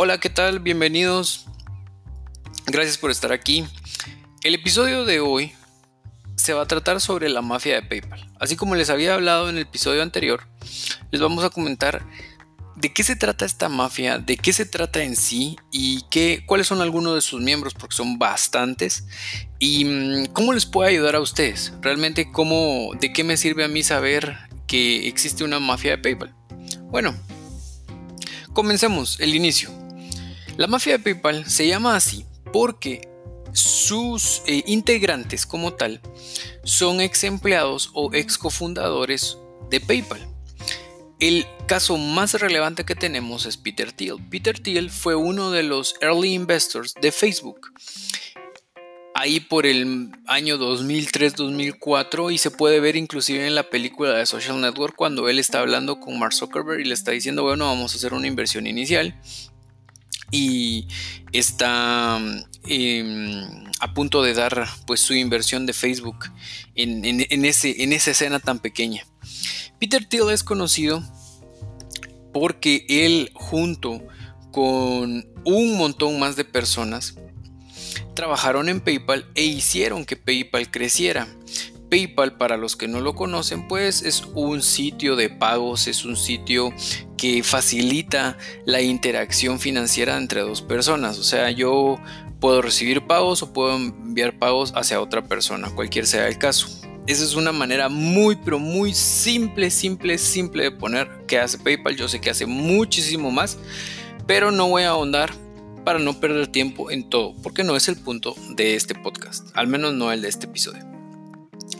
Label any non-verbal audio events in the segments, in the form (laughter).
Hola, ¿qué tal? Bienvenidos. Gracias por estar aquí. El episodio de hoy se va a tratar sobre la mafia de PayPal. Así como les había hablado en el episodio anterior, les vamos a comentar de qué se trata esta mafia, de qué se trata en sí y qué, cuáles son algunos de sus miembros, porque son bastantes, y mm, cómo les puede ayudar a ustedes. Realmente, cómo, de qué me sirve a mí saber que existe una mafia de PayPal. Bueno, comencemos el inicio. La mafia de PayPal se llama así porque sus eh, integrantes como tal son ex empleados o ex cofundadores de PayPal. El caso más relevante que tenemos es Peter Thiel. Peter Thiel fue uno de los early investors de Facebook. Ahí por el año 2003-2004 y se puede ver inclusive en la película de Social Network cuando él está hablando con Mark Zuckerberg y le está diciendo, bueno, vamos a hacer una inversión inicial y está em, a punto de dar pues su inversión de Facebook en, ese, en esa escena tan pequeña. Peter Thiel es conocido porque él junto con un montón más de personas trabajaron en PayPal e hicieron que PayPal creciera. PayPal, para los que no lo conocen, pues es un sitio de pagos, es un sitio que facilita la interacción financiera entre dos personas. O sea, yo puedo recibir pagos o puedo enviar pagos hacia otra persona, cualquier sea el caso. Esa es una manera muy, pero muy simple, simple, simple de poner que hace PayPal. Yo sé que hace muchísimo más, pero no voy a ahondar para no perder tiempo en todo, porque no es el punto de este podcast, al menos no el de este episodio.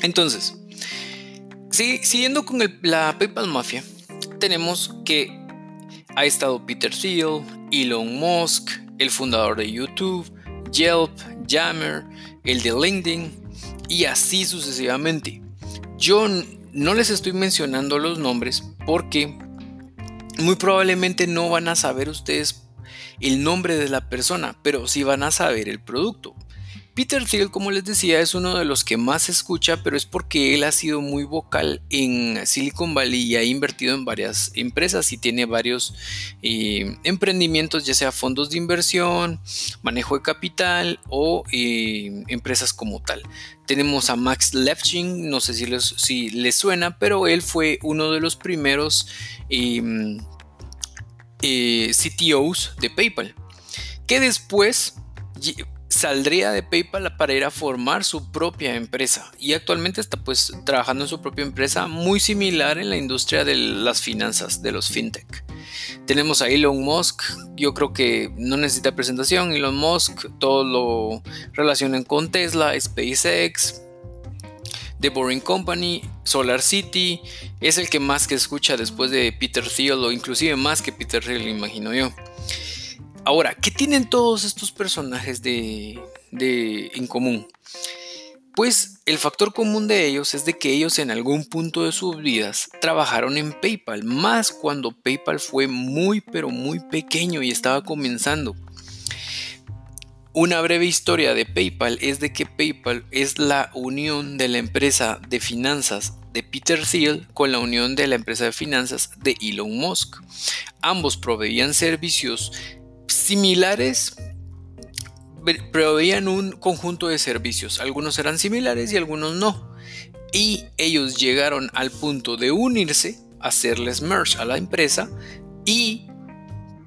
Entonces, siguiendo con la PayPal Mafia, tenemos que ha estado Peter Thiel, Elon Musk, el fundador de YouTube, Yelp, Jammer, el de LinkedIn y así sucesivamente. Yo no les estoy mencionando los nombres porque muy probablemente no van a saber ustedes el nombre de la persona, pero sí van a saber el producto. Peter Thiel, como les decía, es uno de los que más se escucha, pero es porque él ha sido muy vocal en Silicon Valley y ha invertido en varias empresas y tiene varios eh, emprendimientos, ya sea fondos de inversión, manejo de capital o eh, empresas como tal. Tenemos a Max Levchin, no sé si les, suena, pero él fue uno de los primeros eh, CTOs de PayPal, que después saldría de PayPal para ir a formar su propia empresa y actualmente está pues trabajando en su propia empresa muy similar en la industria de las finanzas, de los fintech. Tenemos a Elon Musk, yo creo que no necesita presentación, Elon Musk, todo lo relacionan con Tesla, SpaceX, The Boring Company, Solar City, es el que más que escucha después de Peter Thiel o inclusive más que Peter Thiel, imagino yo. Ahora, ¿qué tienen todos estos personajes de, en común? Pues el factor común de ellos es de que ellos en algún punto de sus vidas trabajaron en PayPal, más cuando PayPal fue muy pero muy pequeño y estaba comenzando. Una breve historia de PayPal es de que PayPal es la unión de la empresa de finanzas de Peter Thiel con la unión de la empresa de finanzas de Elon Musk. Ambos proveían servicios similares proveían un conjunto de servicios. Algunos eran similares y algunos no. Y ellos llegaron al punto de unirse, hacerles merge a la empresa y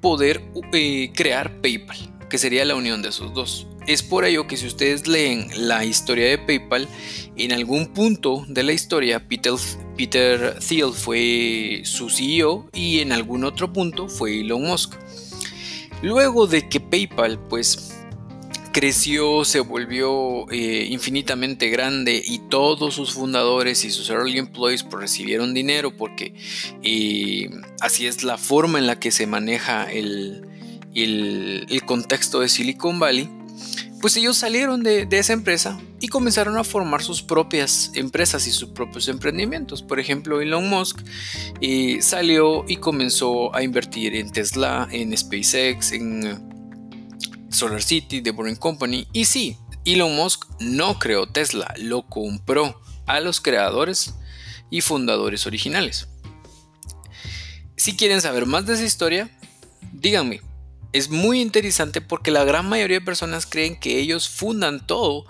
poder eh, crear PayPal, que sería la unión de esos dos. Es por ello que si ustedes leen la historia de PayPal, en algún punto de la historia Peter, Peter Thiel fue su CEO y en algún otro punto fue Elon Musk. Luego de que PayPal pues creció, se volvió eh, infinitamente grande y todos sus fundadores y sus early employees pues, recibieron dinero porque eh, así es la forma en la que se maneja el, el contexto de Silicon Valley pues ellos salieron de, esa empresa y comenzaron a formar sus propias empresas y sus propios emprendimientos. Por ejemplo, Elon Musk eh, salió y comenzó a invertir en Tesla, en SpaceX, en Solar City, The Boring Company. Y sí, Elon Musk no creó Tesla, lo compró a los creadores y fundadores originales. Si quieren saber más de esa historia, díganme, es muy interesante porque la gran mayoría de personas creen que ellos fundan todo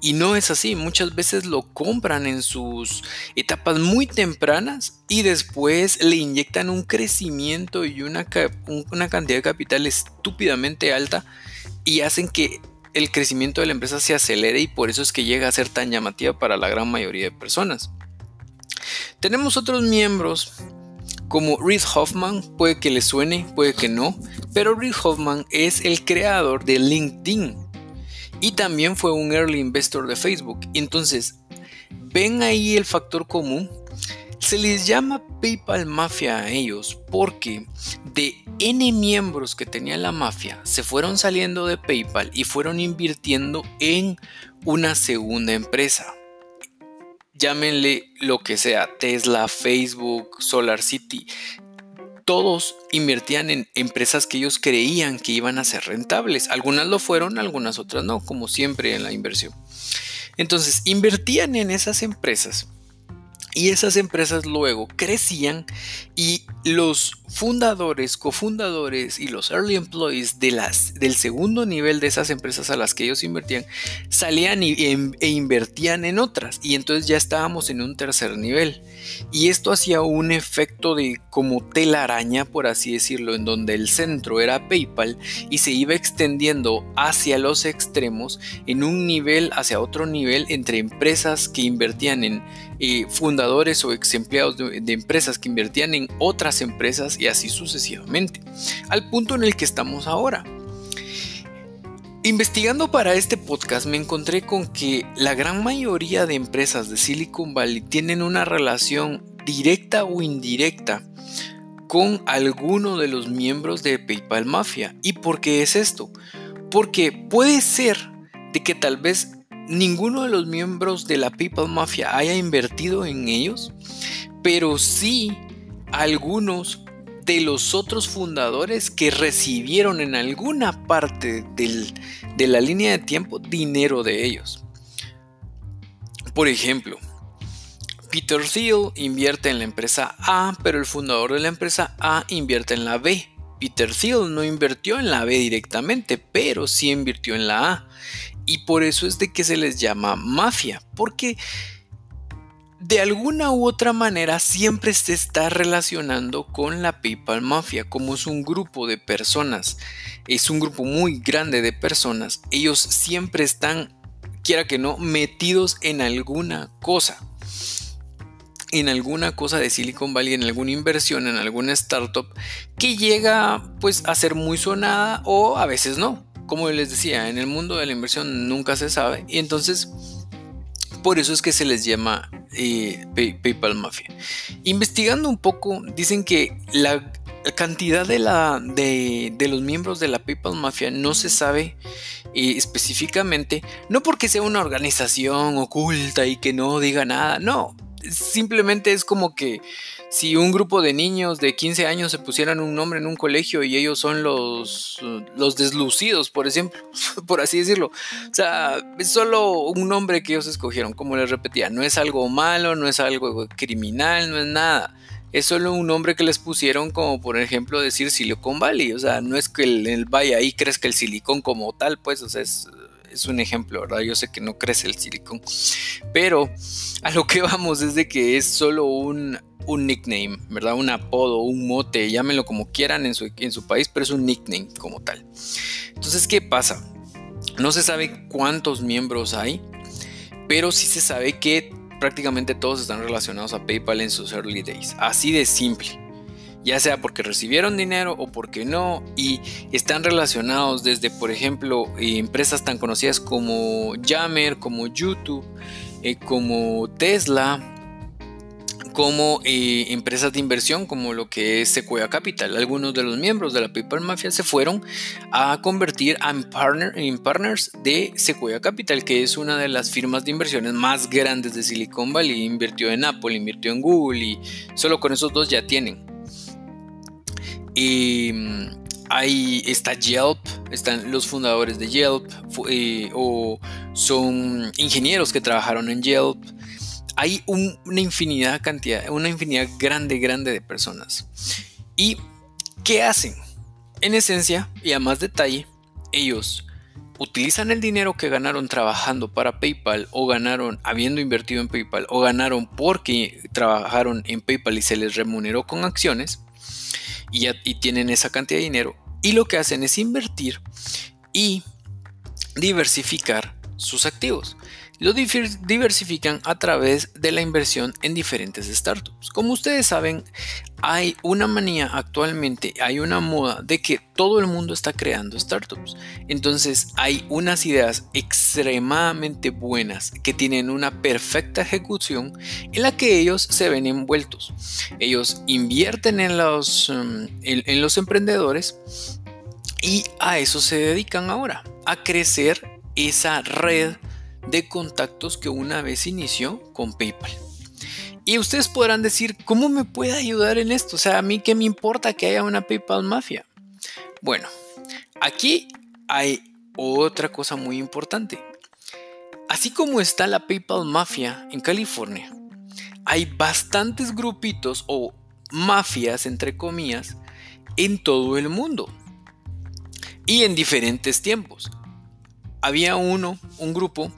y, no es así. Muchas veces lo compran en sus etapas muy tempranas y después le inyectan un crecimiento y una, una cantidad de capital estúpidamente alta y hacen que el crecimiento de la empresa se acelere y por eso es que llega a ser tan llamativa para la gran mayoría de personas. Tenemos otros miembros como Reid Hoffman, puede que le suene, puede que no, pero Reid Hoffman es el creador de LinkedIn y también fue un early investor de Facebook. Entonces, ven ahí el factor común. Se les llama PayPal Mafia a ellos porque de N miembros que tenía la mafia se fueron saliendo de PayPal y fueron invirtiendo en una segunda empresa llámenle lo que sea, Tesla, Facebook, Solar City, todos invertían en empresas que ellos creían que iban a ser rentables. Algunas lo fueron, algunas otras no, como siempre en la inversión. Entonces, invertían en esas empresas y esas empresas luego crecían y los fundadores, cofundadores y los early employees de las, del segundo nivel de esas empresas a las que ellos invertían salían em, e invertían en otras. Y entonces ya estábamos en un tercer nivel. Y esto hacía un efecto de como telaraña, por así decirlo, en donde el centro era PayPal y se iba extendiendo hacia los extremos en un nivel hacia otro nivel entre empresas que invertían en eh, fundadores o ex empleados de, empresas que invertían en otras empresas y así sucesivamente, al punto en el que estamos ahora. Investigando para este podcast me encontré con que la gran mayoría de empresas de Silicon Valley tienen una relación directa o indirecta con alguno de los miembros de PayPal Mafia. ¿Y por qué es esto? Porque puede ser de que tal vez ninguno de los miembros de la PayPal Mafia haya invertido en ellos, pero sí algunos de los otros fundadores que recibieron en alguna parte de la línea de tiempo dinero de ellos. Por ejemplo, Peter Thiel invierte en la empresa A, pero el fundador de la empresa A invierte en la B. Peter Thiel no invirtió en la B directamente, pero sí invirtió en la A. Y por eso es de que se les llama mafia, porque de alguna u otra manera siempre se está relacionando con la PayPal Mafia, como es un grupo de personas, es un grupo muy grande de personas, ellos siempre están, quiera que no, metidos en alguna cosa en alguna cosa de Silicon Valley, en alguna inversión, en alguna startup que llega pues a ser muy sonada o a veces no. Como les decía, en el mundo de la inversión nunca se sabe. Y entonces por eso es que se les llama eh, PayPal Mafia. Investigando un poco, dicen que la cantidad de, la, de, los miembros de la PayPal Mafia no se sabe eh, específicamente, no porque sea una organización oculta y que no diga nada, no, simplemente es como que si un grupo de niños de 15 años se pusieran un nombre en un colegio y ellos son los, los deslucidos, por ejemplo, (laughs) por así decirlo. O sea, es solo un nombre que ellos escogieron, como les repetía, no es algo malo, no es algo criminal, no es nada. Es solo un nombre que les pusieron como por ejemplo decir Silicon Valley. O sea, no es que el, valle ahí crezca el silicón como tal, pues, o sea, es es un ejemplo, ¿verdad? Yo sé que no crece el silicón, pero a lo que vamos es de que es solo un, un nickname, ¿verdad? Un apodo, un mote, llámenlo como quieran en su, en su país, pero es un nickname como tal. Entonces, ¿qué pasa? No se sabe cuántos miembros hay, pero sí se sabe que prácticamente todos están relacionados a PayPal en sus early days. Así de simple ya sea porque recibieron dinero o porque no, y están relacionados desde, por ejemplo, eh, empresas tan conocidas como Yammer, como YouTube, eh, como Tesla, como eh, empresas de inversión como lo que es Sequoia Capital. Algunos de los miembros de la PayPal Mafia se fueron a convertir en, partner, en partners de Sequoia Capital, que es una de las firmas de inversiones más grandes de Silicon Valley. Invirtió en Apple, invirtió en Google y solo con esos dos ya tienen. Mm, ahí está Yelp, están los fundadores de Yelp eh, o son ingenieros que trabajaron en Yelp. Hay una infinidad cantidad, una infinidad grande, grande de personas. ¿Y qué hacen? En esencia, y a más detalle, ellos utilizan el dinero que ganaron trabajando para PayPal o ganaron habiendo invertido en PayPal o ganaron porque trabajaron en PayPal y se les remuneró con acciones y, tienen esa cantidad de dinero y lo que hacen es invertir y diversificar sus activos. Lo diversifican a través de la inversión en diferentes startups. Como ustedes saben, hay una manía actualmente, hay una moda de que todo el mundo está creando startups. Entonces hay unas ideas extremadamente buenas que tienen una perfecta ejecución en la que ellos se ven envueltos. Ellos invierten en los, um, en los emprendedores y a eso se dedican ahora, a crecer esa red de contactos que una vez inició con PayPal. Y ustedes podrán decir, ¿cómo me puede ayudar en esto? O sea, a mí qué me importa que haya una PayPal mafia. Bueno, aquí hay otra cosa muy importante. Así como está la PayPal mafia en California, hay bastantes grupitos o mafias, entre comillas, en todo el mundo y en diferentes tiempos había uno, un grupo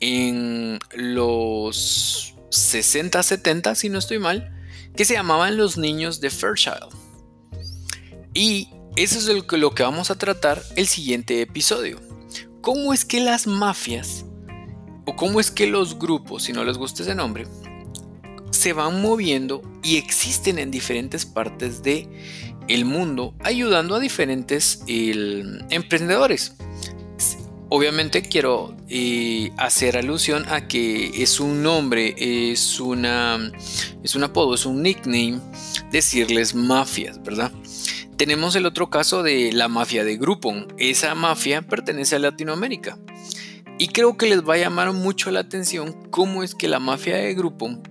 en los 60, 70, si no estoy mal, que se llamaban los niños de Fairchild. Y eso es lo que, vamos a tratar el siguiente episodio. ¿Cómo es que las mafias, o cómo es que los grupos, si no les gusta ese nombre, se van moviendo y existen en diferentes partes de el mundo ayudando a diferentes emprendedores? Obviamente quiero eh, hacer alusión a que es un nombre, es, una, es un apodo, es un nickname, decirles mafias, ¿verdad? Tenemos el otro caso de la mafia de Groupon. Esa mafia pertenece a Latinoamérica. Y creo que les va a llamar mucho la atención cómo es que la mafia de Groupon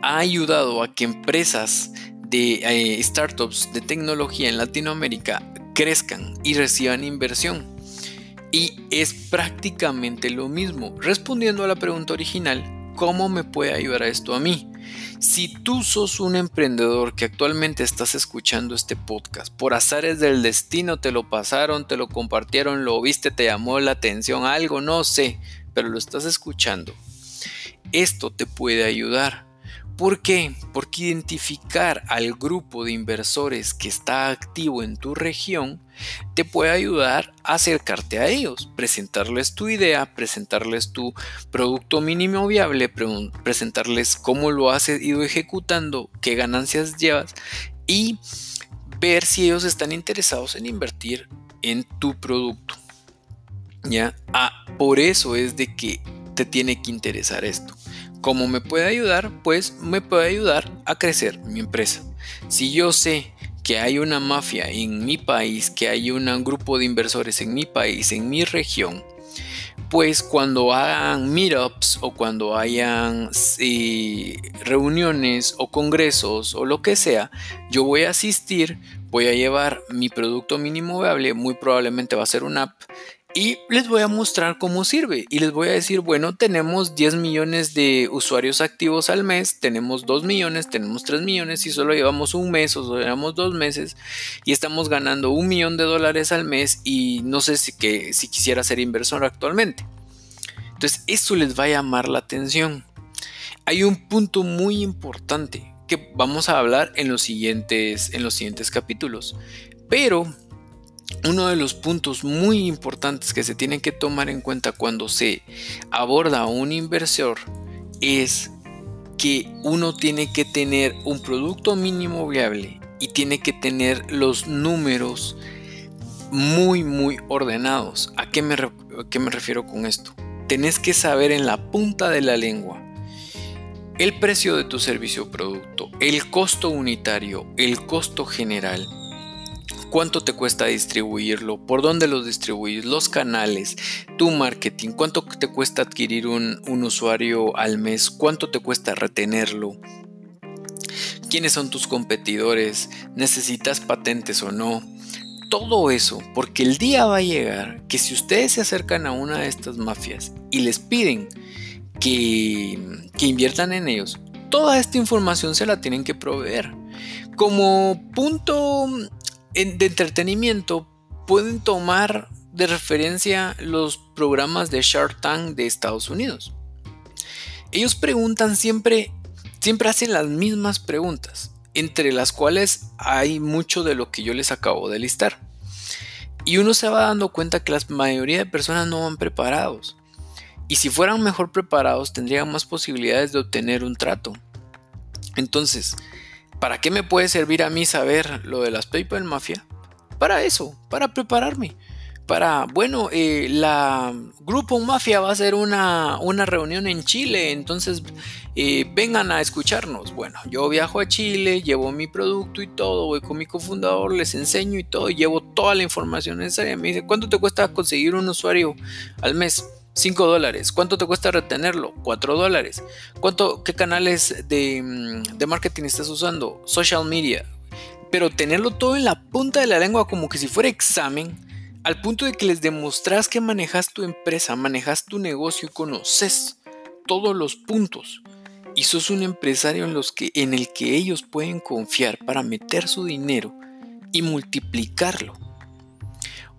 ha ayudado a que empresas de eh, startups de tecnología en Latinoamérica crezcan y reciban inversión. Y es prácticamente lo mismo. Respondiendo a la pregunta original, ¿cómo me puede ayudar esto a mí? Si tú sos un emprendedor que actualmente estás escuchando este podcast, por azares del destino te lo pasaron, te lo compartieron, lo viste, te llamó la atención, algo, no sé, pero lo estás escuchando. Esto te puede ayudar. ¿Por qué? Porque identificar al grupo de inversores que está activo en tu región te puede ayudar a acercarte a ellos, presentarles tu idea, presentarles tu producto mínimo viable, presentarles cómo lo has ido ejecutando, qué ganancias llevas y ver si ellos están interesados en invertir en tu producto. ¿Ya? Ah, por eso es de que te tiene que interesar esto. ¿Cómo me puede ayudar? Pues me puede ayudar a crecer mi empresa. Si yo sé que hay una mafia en mi país, que hay un grupo de inversores en mi país, en mi región, pues cuando hagan meetups o cuando hayan reuniones o congresos o lo que sea, yo voy a asistir, voy a llevar mi producto mínimo viable, muy probablemente va a ser una app y les voy a mostrar cómo sirve y les voy a decir, bueno, tenemos 10 millones de usuarios activos al mes, tenemos 2 millones, tenemos 3 millones y solo llevamos un mes o solo llevamos dos meses y estamos ganando un millón de dólares al mes y no sé si, que, si quisiera ser inversor actualmente. Entonces eso les va a llamar la atención. Hay un punto muy importante que vamos a hablar en los siguientes, en los siguientes capítulos, pero uno de los puntos muy importantes que se tienen que tomar en cuenta cuando se aborda a un inversor es que uno tiene que tener un producto mínimo viable y tiene que tener los números muy muy ordenados. ¿A qué me, qué me refiero con esto? Tenés que saber en la punta de la lengua el precio de tu servicio o producto, el costo unitario, el costo general cuánto te cuesta distribuirlo, por dónde lo distribuyes, los canales, tu marketing, cuánto te cuesta adquirir un, usuario al mes, cuánto te cuesta retenerlo, quiénes son tus competidores, necesitas patentes o no. Todo eso, porque el día va a llegar que si ustedes se acercan a una de estas mafias y les piden que, que inviertan en ellos, toda esta información se la tienen que proveer. Como punto de entretenimiento pueden tomar de referencia los programas de Shark Tank de Estados Unidos. Ellos preguntan siempre, siempre hacen las mismas preguntas, entre las cuales hay mucho de lo que yo les acabo de listar. Y uno se va dando cuenta que la mayoría de personas no van preparados. Y si fueran mejor preparados tendrían más posibilidades de obtener un trato. Entonces, ¿para qué me puede servir a mí saber lo de las PayPal Mafia? Para eso, para prepararme para, bueno, eh, la Grupo Mafia va a hacer una, reunión en Chile, entonces eh, vengan a escucharnos. Bueno, yo viajo a Chile, llevo mi producto y todo, voy con mi cofundador, les enseño y todo, llevo toda la información necesaria. Me dice, ¿cuánto te cuesta conseguir un usuario al mes? 5 dólares. ¿Cuánto te cuesta retenerlo? 4 dólares. ¿Cuánto, ¿Qué canales de, mm, de marketing estás usando? Social media. Pero tenerlo todo en la punta de la lengua como que si fuera examen al punto de que les demostras que manejas tu empresa, manejas tu negocio y conoces todos los puntos. Y sos un empresario en, los que, en el que ellos pueden confiar para meter su dinero y multiplicarlo.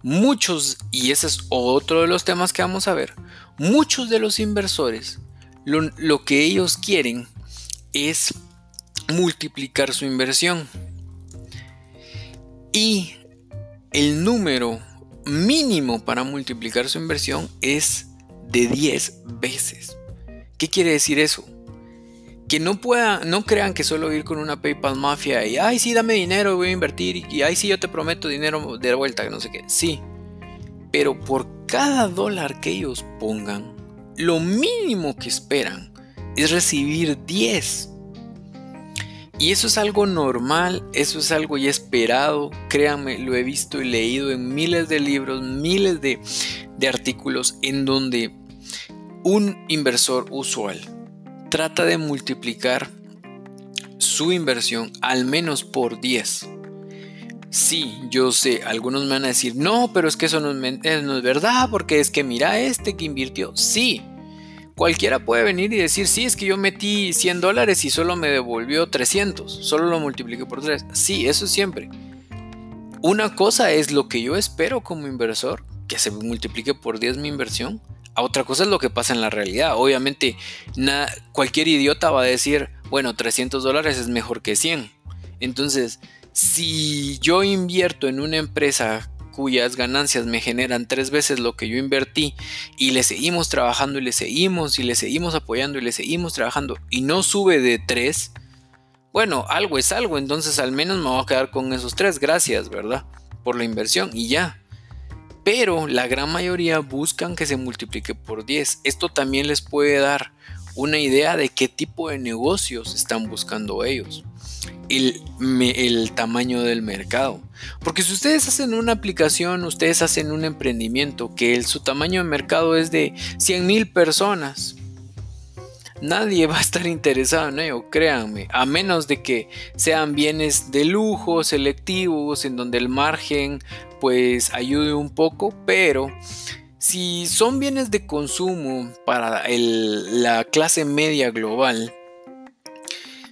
Muchos, y ese es otro de los temas que vamos a ver, muchos de los inversores lo, lo que ellos quieren es multiplicar su inversión. Y el número mínimo para multiplicar su inversión es de 10 veces. ¿Qué quiere decir eso? Que no pueda, no crean que solo ir con una PayPal Mafia y, ay, sí, dame dinero, voy a invertir, y, ay, sí, yo te prometo dinero de vuelta, que no sé qué. Sí, pero por cada dólar que ellos pongan, lo mínimo que esperan es recibir 10. Y eso es algo normal, eso es algo ya esperado, créanme, lo he visto y leído en miles de libros, miles de, artículos en donde un inversor usual trata de multiplicar su inversión al menos por 10. Sí, yo sé, algunos me van a decir, no, pero es que eso no es, no es verdad, porque es que mira este que invirtió. Sí, Cualquiera puede venir y decir, sí, es que yo metí 100 dólares y solo me devolvió 300, solo lo multipliqué por 3. Sí, eso siempre. Una cosa es lo que yo espero como inversor, que se multiplique por 10 mi inversión. A otra cosa es lo que pasa en la realidad. Obviamente, cualquier idiota va a decir, bueno, 300 dólares es mejor que 100. Entonces, si yo invierto en una empresa cuyas ganancias me generan tres veces lo que yo invertí y le seguimos trabajando y le seguimos y le seguimos apoyando y le seguimos trabajando y no sube de tres, bueno, algo es algo, entonces al menos me voy a quedar con esos tres, gracias, ¿verdad? Por la inversión y ya. Pero la gran mayoría buscan que se multiplique por 10. Esto también les puede dar una idea de qué tipo de negocios están buscando ellos el, tamaño del mercado. Porque si ustedes hacen una aplicación, ustedes hacen un emprendimiento que el, su tamaño de mercado es de 100 mil personas, nadie va a estar interesado en ello, créanme, a menos de que sean bienes de lujo, selectivos, en donde el margen pues ayude un poco, pero si son bienes de consumo para la clase media global,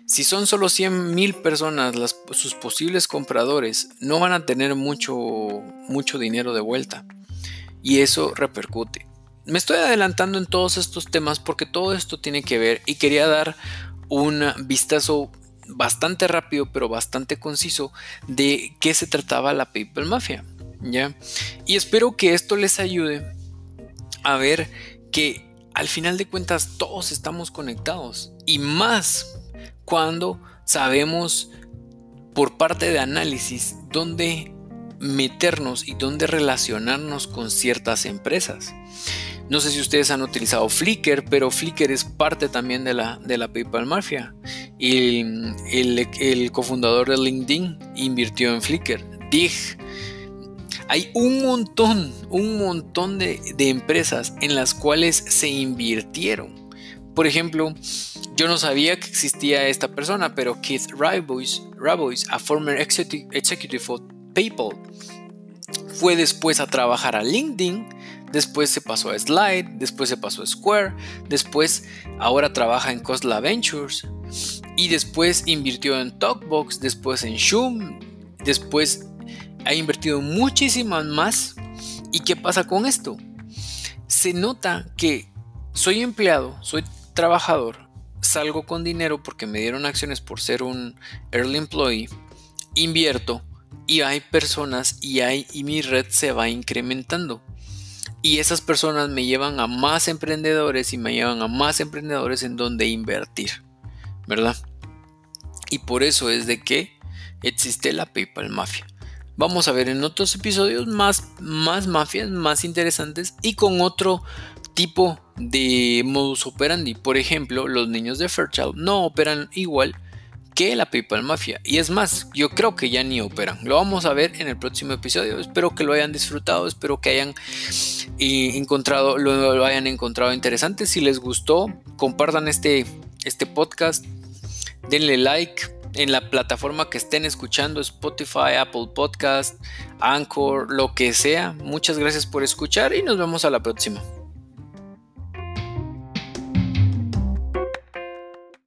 si son solo 100 mil personas sus posibles compradores, no van a tener mucho, mucho dinero de vuelta. Y eso repercute. Me estoy adelantando en todos estos temas porque todo esto tiene que ver y quería dar un vistazo bastante rápido pero bastante conciso de qué se trataba la PayPal Mafia. ¿ya? Y espero que esto les ayude a ver que al final de cuentas todos estamos conectados y más cuando sabemos por parte de análisis dónde meternos y dónde relacionarnos con ciertas empresas. No sé si ustedes han utilizado Flickr, pero Flickr es parte también de la, de la PayPal Mafia. Y el, cofundador de LinkedIn invirtió en Flickr. Dig. Hay un montón, un montón de, de empresas en las cuales se invirtieron. Por ejemplo, yo no sabía que existía esta persona, pero Keith Rabois, a former executive of PayPal, fue después a trabajar a LinkedIn, después se pasó a Slide, después se pasó a Square, después ahora trabaja en Cosla Ventures y después invirtió en Talkbox, después en Zoom, después ha invertido muchísimas más. ¿Y qué pasa con esto? Se nota que soy empleado, soy trabajador, salgo con dinero porque me dieron acciones por ser un early employee, invierto y hay personas y hay y mi red se va incrementando. Y esas personas me llevan a más emprendedores y me llevan a más emprendedores en donde invertir, ¿verdad? Y por eso es de que existe la PayPal Mafia. Vamos a ver en otros episodios más, más mafias, más interesantes y con otro tipo de modus operandi. Por ejemplo, los niños de Fairchild no operan igual que la PayPal Mafia. Y es más, yo creo que ya ni operan. Lo vamos a ver en el próximo episodio. Espero que lo hayan disfrutado, espero que hayan eh, encontrado, lo, hayan encontrado interesante. Si les gustó, compartan este, este podcast, denle like en la plataforma que estén escuchando, Spotify, Apple Podcast, Anchor, lo que sea. Muchas gracias por escuchar y nos vemos a la próxima.